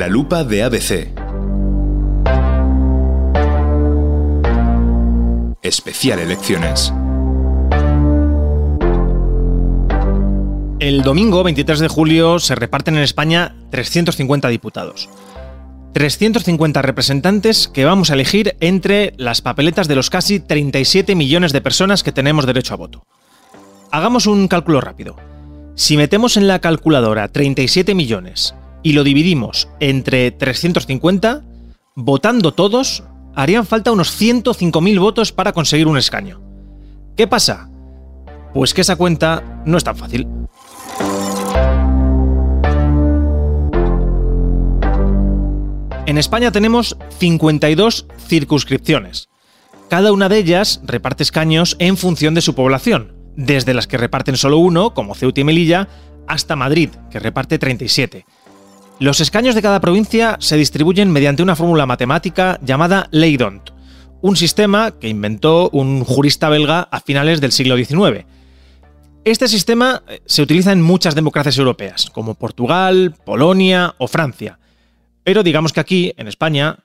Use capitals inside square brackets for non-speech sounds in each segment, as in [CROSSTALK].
La lupa de ABC. Especial Elecciones. El domingo 23 de julio se reparten en España 350 diputados. 350 representantes que vamos a elegir entre las papeletas de los casi 37 millones de personas que tenemos derecho a voto. Hagamos un cálculo rápido. Si metemos en la calculadora 37 millones y lo dividimos entre 350, votando todos, harían falta unos 105.000 votos para conseguir un escaño. ¿Qué pasa? Pues que esa cuenta no es tan fácil. En España tenemos 52 circunscripciones. Cada una de ellas reparte escaños en función de su población, desde las que reparten solo uno, como Ceuta y Melilla, hasta Madrid, que reparte 37. Los escaños de cada provincia se distribuyen mediante una fórmula matemática llamada Ley D'Hondt, un sistema que inventó un jurista belga a finales del siglo XIX. Este sistema eh, se utiliza en muchas democracias europeas, como Portugal, Polonia o Francia. Pero digamos que aquí, en España,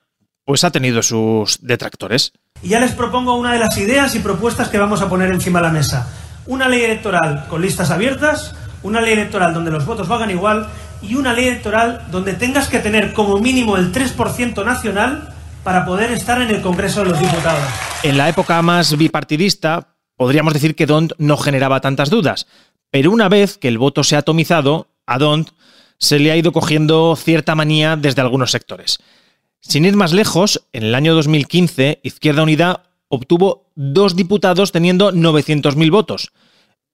pues ha tenido sus detractores. Y ya les propongo una de las ideas y propuestas que vamos a poner encima de la mesa. Una ley electoral con listas abiertas, una ley electoral donde los votos valgan igual y una ley electoral donde tengas que tener como mínimo el 3% nacional para poder estar en el Congreso de los Diputados. En la época más bipartidista, podríamos decir que Dont no generaba tantas dudas, pero una vez que el voto se ha atomizado, a Dont se le ha ido cogiendo cierta manía desde algunos sectores. Sin ir más lejos, en el año 2015, Izquierda Unida obtuvo dos diputados teniendo 900.000 votos,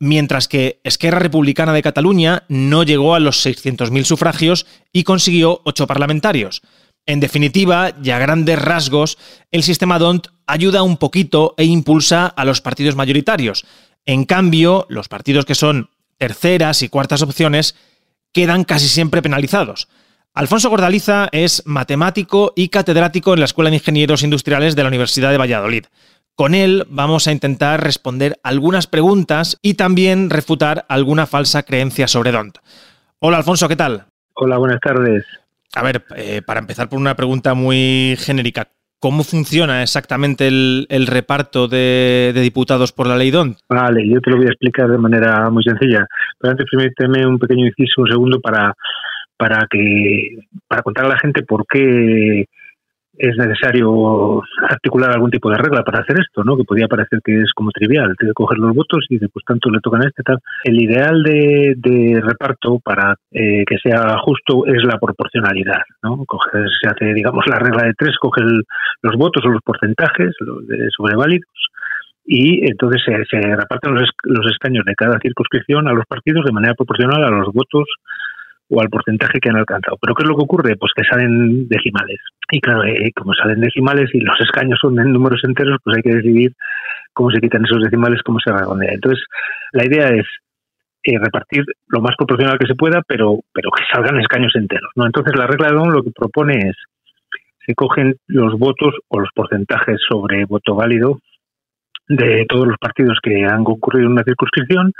mientras que Esquerra Republicana de Cataluña no llegó a los 600.000 sufragios y consiguió ocho parlamentarios. En definitiva, y a grandes rasgos, el sistema DONT ayuda un poquito e impulsa a los partidos mayoritarios. En cambio, los partidos que son terceras y cuartas opciones quedan casi siempre penalizados. Alfonso Gordaliza es matemático y catedrático en la Escuela de Ingenieros Industriales de la Universidad de Valladolid. Con él vamos a intentar responder algunas preguntas y también refutar alguna falsa creencia sobre DONT. Hola Alfonso, ¿qué tal? Hola, buenas tardes. A ver, eh, para empezar por una pregunta muy genérica, ¿Cómo funciona exactamente el, reparto de, diputados por la ley DONT? Vale, yo te lo voy a explicar de manera muy sencilla. Pero antes permíteme un pequeño inciso, un segundo, para, para, que, para contar a la gente por qué es necesario articular algún tipo de regla para hacer esto, ¿no? Que podría parecer que es como trivial, que coger los votos y después tanto le tocan a este tal. El ideal de, reparto para eh, que sea justo es la proporcionalidad, ¿no? se hace, digamos, la regla de tres, coge los votos o los porcentajes los de sobreválidos y entonces se, se reparten los, los escaños de cada circunscripción a los partidos de manera proporcional a los votos o al porcentaje que han alcanzado. Pero ¿qué es lo que ocurre? Pues que salen decimales. Y claro, eh, como salen decimales y los escaños son en números enteros, pues hay que decidir cómo se quitan esos decimales, cómo se redondea. Entonces, la idea es eh, repartir lo más proporcional que se pueda, pero, pero que salgan escaños enteros. ¿no? Entonces, la regla de Don lo que propone es se cogen los votos o los porcentajes sobre voto válido de todos los partidos que han concurrido en una circunscripción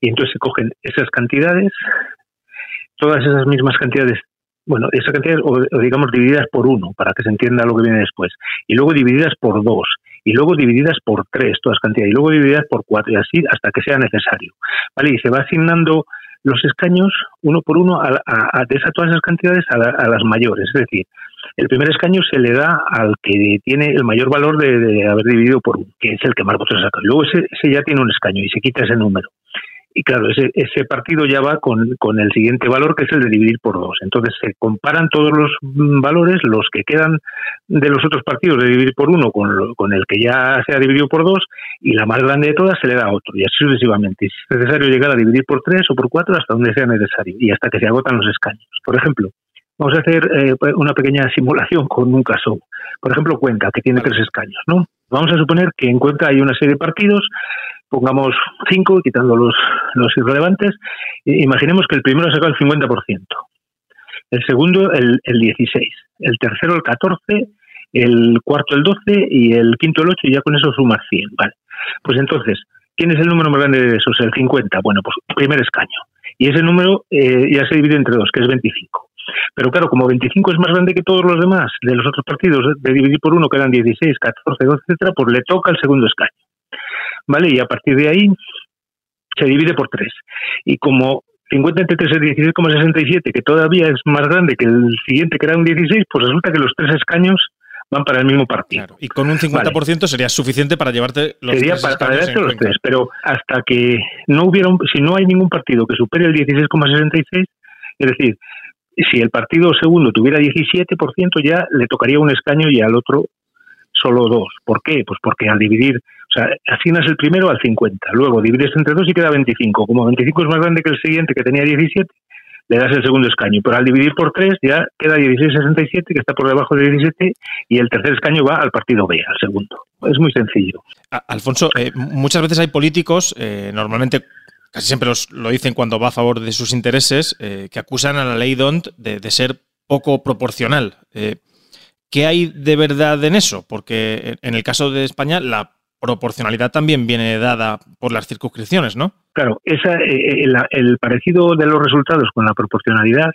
y entonces se cogen esas cantidades todas esas mismas cantidades, bueno, esas cantidades, o, digamos divididas por uno, para que se entienda lo que viene después, y luego divididas por dos, y luego divididas por tres, todas cantidades, y luego divididas por cuatro, y así hasta que sea necesario. ¿Vale? Y se va asignando los escaños uno por uno a, de esas, todas esas cantidades a, las mayores. Es decir, el primer escaño se le da al que tiene el mayor valor de, haber dividido por uno, que es el que más votos saca. Luego ese, ese ya tiene un escaño y se quita ese número y claro, ese, ese partido ya va con, con, el siguiente valor, que es el de dividir por dos. Entonces se comparan todos los valores, los que quedan de los otros partidos de dividir por uno con, con el que ya se ha dividido por dos, y la más grande de todas se le da a otro, y así sucesivamente. Si es necesario llegar a dividir por tres o por cuatro hasta donde sea necesario, y hasta que se agotan los escaños. Por ejemplo, vamos a hacer eh, una pequeña [LAUGHS] simulación con un caso. Por ejemplo, Cuenca, que tiene tres escaños, ¿no? Vamos a suponer que en Cuenca hay una serie de partidos pongamos cinco, quitando los, los irrelevantes, imaginemos que el primero ha sacado el 50%, el segundo el, el 16%, el tercero el 14%, el cuarto el 12% y el quinto el 8% y ya con eso sumas 100. Vale. Pues entonces, ¿quién es el número más grande de esos? El 50. Bueno, pues primer escaño. Y ese número eh, ya se divide entre dos, que es 25. Pero claro, como 25 es más grande que todos los demás de los otros partidos, de dividir por uno quedan 16, 14, 12, etcétera, pues le toca el segundo escaño. ¿Vale? Y a partir de ahí se divide por tres. Y como 50 entre 3 es 16,67, que todavía es más grande que el siguiente, que era un 16, pues resulta que los tres escaños van para el mismo partido. y con un 50% sería suficiente para llevarte los sería tres para, escaños para los tres, pero hasta que no hubiera, un, si no hay ningún partido que supere el 16,66, es decir, si el partido segundo tuviera 17%, ya le tocaría un escaño y al otro solo dos. ¿Por qué? Pues porque al dividir, o sea, asignas el primero al 50, luego divides entre dos y queda 25. Como 25 es más grande que el siguiente que tenía 17, le das el segundo escaño. Pero al dividir por tres ya queda 16-67, que está por debajo de 17, y el tercer escaño va al partido B, al segundo. Es muy sencillo. Alfonso, eh, muchas veces hay políticos, eh, normalmente casi siempre lo dicen cuando va a favor de sus intereses, eh, que acusan a la ley DONT de ser poco proporcional. ¿Qué hay de verdad en eso? Porque en el caso de España la proporcionalidad también viene dada por las circunscripciones, ¿no? Claro, esa, eh, el, el, parecido de los resultados con la proporcionalidad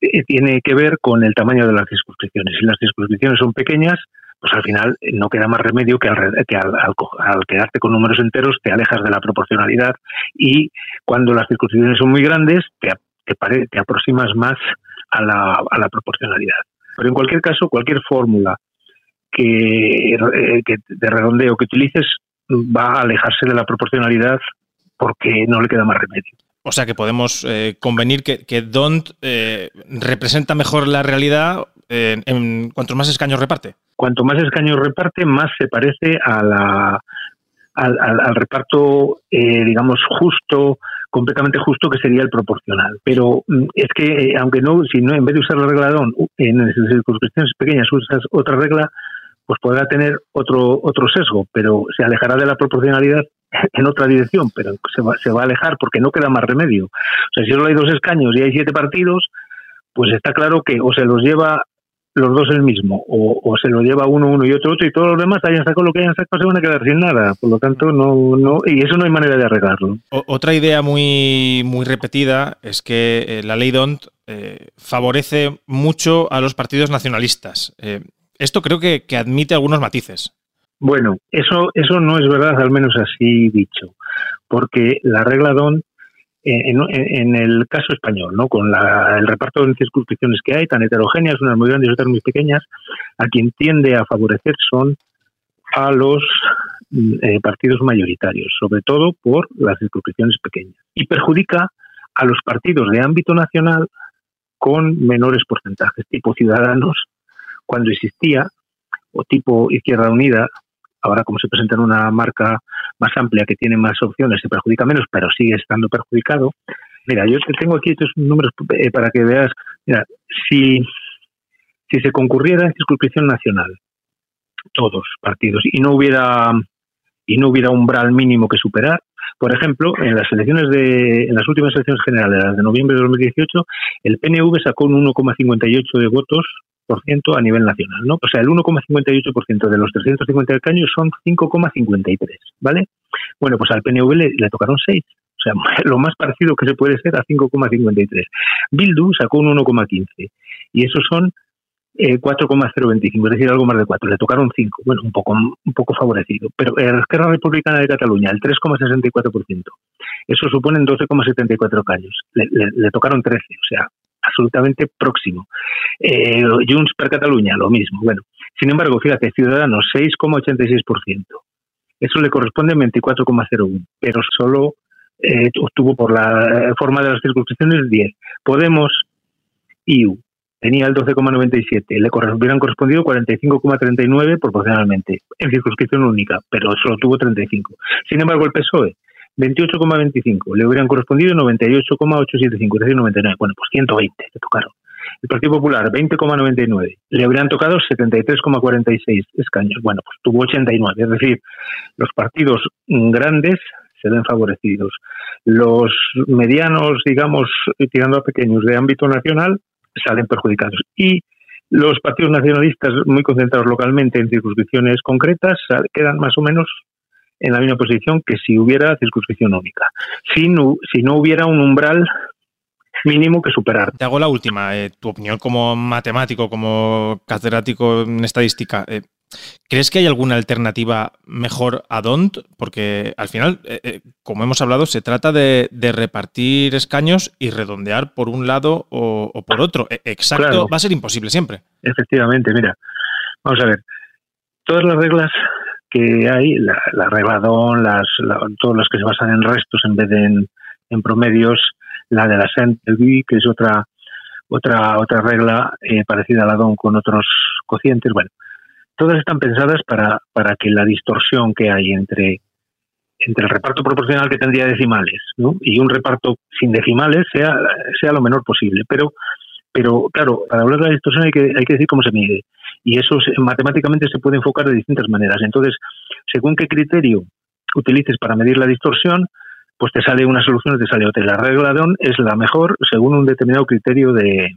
eh, tiene que ver con el tamaño de las circunscripciones. Si las circunscripciones son pequeñas, pues al final no queda más remedio que, al, que al, al, quedarte con números enteros te alejas de la proporcionalidad y cuando las circunscripciones son muy grandes te, te, te aproximas más a la, a la proporcionalidad. Pero en cualquier caso, cualquier fórmula que, eh, que, de redondeo que utilices va a alejarse de la proporcionalidad porque no le queda más remedio. O sea que podemos eh, convenir que, que DONT eh, representa mejor la realidad en, en cuanto más escaños reparte. Cuanto más escaños reparte, más se parece a la, al, al, al reparto, eh, digamos, justo, completamente justo, que sería el proporcional. Pero mm, es que, eh, aunque no, si no, en vez de usar la regla DON en circunscripciones pequeñas usas otra regla, pues podrá tener otro, otro sesgo, pero se alejará de la proporcionalidad [LAUGHS] en otra dirección, pero se va, se va a alejar porque no queda más remedio. O sea, si solo hay dos escaños y hay siete partidos, pues está claro que o se los lleva los dos el mismo, o, o, se lo lleva uno, uno y otro, otro, y todos los demás hayan sacado lo que hayan sacado, se van a quedar sin nada. Por lo tanto, no, no, y eso no hay manera de arreglarlo. Otra idea muy, muy repetida es que eh, la ley DONT eh, favorece mucho a los partidos nacionalistas. Eh, esto creo que, que admite algunos matices. Bueno, eso, eso no es verdad, al menos así dicho, porque la regla DONT en, en, el caso español, ¿no? con la, el reparto de circunscripciones que hay, tan heterogéneas, unas muy grandes y otras muy pequeñas, a quien tiende a favorecer son a los eh, partidos mayoritarios, sobre todo por las circunscripciones pequeñas, y perjudica a los partidos de ámbito nacional con menores porcentajes, tipo Ciudadanos, cuando existía, o tipo Izquierda Unida, ahora como se presenta en una marca más amplia que tiene más opciones, se perjudica menos, pero sigue estando perjudicado. Mira, yo te tengo aquí estos números eh, para que veas, mira, si, si se concurriera en circunscripción nacional, todos partidos, y no hubiera y no hubiera umbral mínimo que superar, por ejemplo, en las elecciones de, en las últimas elecciones generales, las de noviembre de 2018, el PNV sacó un 1,58 de votos a nivel nacional, ¿no? O sea, el 1,58% de los 350 escaños son 5,53, ¿vale? Bueno, pues al PNV le, le, tocaron 6, o sea, [LAUGHS] lo más parecido que se puede ser a 5,53. Bildu sacó un 1,15 y esos son eh, 4,025, es decir, algo más de 4, le tocaron 5, bueno, un poco un poco favorecido, pero la Esquerra Republicana de Cataluña, el 3,64%, eso suponen 12,74 caños, le, le, le tocaron 13, o sea, absolutamente próximo. Eh, Junts per Cataluña, lo mismo. Bueno, sin embargo, fíjate, Ciudadanos 6,86%. Eso le corresponde a 24,01, pero solo eh, obtuvo por la forma de las circunscripciones 10. Podemos, IU, tenía el 12,97, le hubieran correspondido 45,39 proporcionalmente, en circunscripción única, pero solo tuvo 35. Sin embargo, el PSOE 28,25. Le hubieran correspondido 98,875, es decir, 99. Bueno, pues 120 le tocaron. El Partido Popular, 20,99. Le habrían tocado 73,46 escaños. Bueno, pues tuvo 89. Es decir, los partidos grandes se ven favorecidos. Los medianos, digamos, tirando a pequeños de ámbito nacional, salen perjudicados. Y los partidos nacionalistas muy concentrados localmente en circunscripciones concretas quedan más o menos en la misma posición que si hubiera circunscripción única. Si no, si no hubiera un umbral mínimo que superar. Te hago la última. Eh, tu opinión como matemático, como catedrático en estadística. Eh, ¿Crees que hay alguna alternativa mejor a DONT? Porque al final, eh, como hemos hablado, se trata de, repartir escaños y redondear por un lado o, por otro. E, exacto, va a ser imposible siempre. Efectivamente, mira, vamos a ver. Todas las reglas que hay, la, regla DON, las, todas las que se basan en restos en vez de en, promedios, la de la SENT-LB, que es otra otra otra regla eh, parecida a la DON con otros cocientes. Bueno, todas están pensadas para, para que la distorsión que hay entre, entre el reparto proporcional que tendría decimales y un reparto sin decimales sea, sea lo menor posible. Pero, pero claro, para hablar de la distorsión hay que, hay que decir cómo se mide. Y eso matemáticamente se puede enfocar de distintas maneras. Entonces, según qué criterio utilices para medir la distorsión, pues te sale una solución o te sale otra. La regla de ON es la mejor según un determinado criterio de,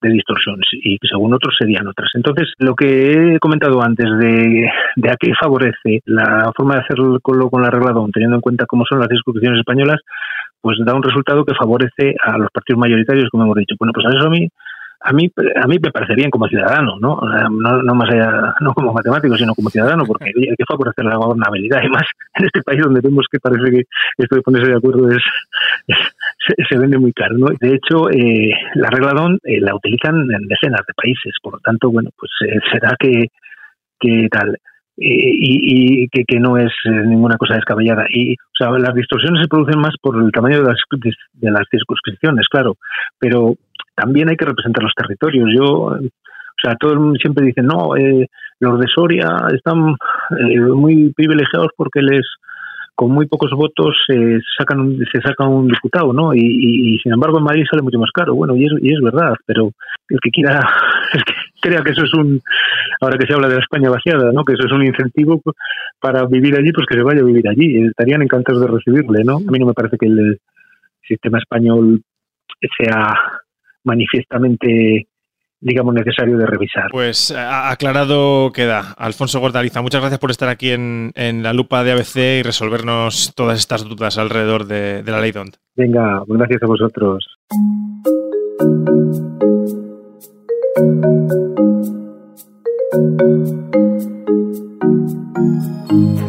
de distorsión y según otros serían otras. Entonces, lo que he comentado antes de, de a qué favorece la forma de hacerlo con la regla DON, teniendo en cuenta cómo son las discusiones españolas, pues da un resultado que favorece a los partidos mayoritarios, como hemos dicho. Bueno, pues a eso a mí a mí a mí me parece bien como ciudadano no no, más allá no como matemático sino como ciudadano porque hay que favorecer la gobernabilidad y más en este país donde vemos que parece que esto de ponerse de acuerdo es, se, vende muy caro no de hecho eh, la regla DON eh, la utilizan en decenas de países por lo tanto bueno pues eh, será que que tal y, y que, que, no es ninguna cosa descabellada. Y, o sea, las distorsiones se producen más por el tamaño de las, de las circunscripciones, claro, pero también hay que representar los territorios. Yo, o sea, todo el mundo siempre dice, no, eh, los de Soria están eh, muy privilegiados porque les con muy pocos votos se sacan un, se saca un diputado, ¿no? Y, sin embargo en Madrid sale mucho más caro. Bueno, y es, y es verdad, pero el que quiera, [LAUGHS] el que crea que eso es un, ahora que se habla de la España vaciada, ¿no? Que eso es un incentivo para vivir allí, pues que se vaya a vivir allí. Estarían encantados de recibirle, ¿no? A mí no me parece que el sistema español sea manifiestamente digamos, necesario de revisar. Pues aclarado queda. Alfonso Gordaliza, muchas gracias por estar aquí en, la lupa de ABC y resolvernos todas estas dudas alrededor de, la ley DONT. Venga, gracias a vosotros.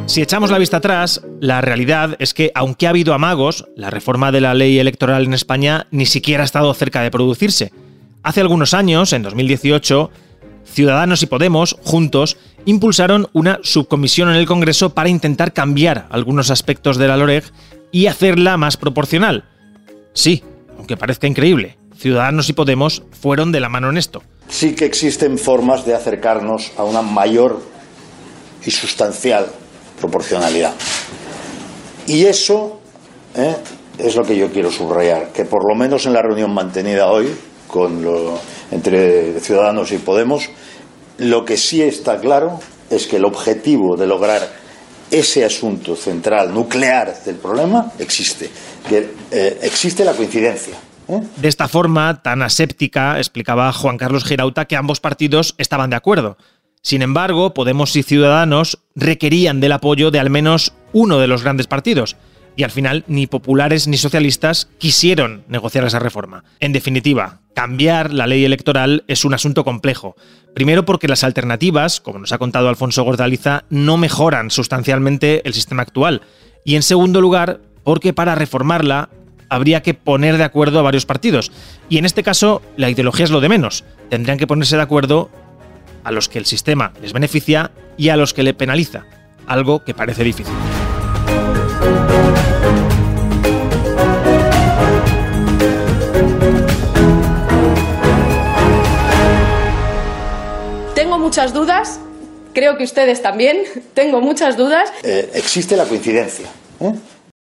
Si echamos la vista atrás, la realidad es que, aunque ha habido amagos, la reforma de la ley electoral en España ni siquiera ha estado cerca de producirse. Hace algunos años, en 2018, Ciudadanos y Podemos, juntos, impulsaron una subcomisión en el Congreso para intentar cambiar algunos aspectos de la LOREG y hacerla más proporcional. Sí, aunque parezca increíble, Ciudadanos y Podemos fueron de la mano en esto. Sí que existen formas de acercarnos a una mayor y sustancial proporcionalidad. Y eso ¿eh? es lo que yo quiero subrayar, que por lo menos en la reunión mantenida hoy con entre Ciudadanos y Podemos, lo que sí está claro es que el objetivo de lograr ese asunto central, nuclear del problema, existe. Que eh, existe la coincidencia. ¿eh? De esta forma tan aséptica, explicaba Juan Carlos Girauta que ambos partidos estaban de acuerdo. Sin embargo, Podemos y Ciudadanos requerían del apoyo de al menos uno de los grandes partidos, y al final ni populares ni socialistas quisieron negociar esa reforma. En definitiva, cambiar la ley electoral es un asunto complejo. Primero porque las alternativas, como nos ha contado Alfonso Gordaliza, no mejoran sustancialmente el sistema actual. Y en segundo lugar, porque para reformarla habría que poner de acuerdo a varios partidos. Y en este caso, la ideología es lo de menos. Tendrían que ponerse de acuerdo a los que el sistema les beneficia y a los que le penaliza, algo que parece difícil. Tengo muchas dudas, creo que ustedes también, [LAUGHS] tengo muchas dudas. Eh, existe la coincidencia. ¿eh?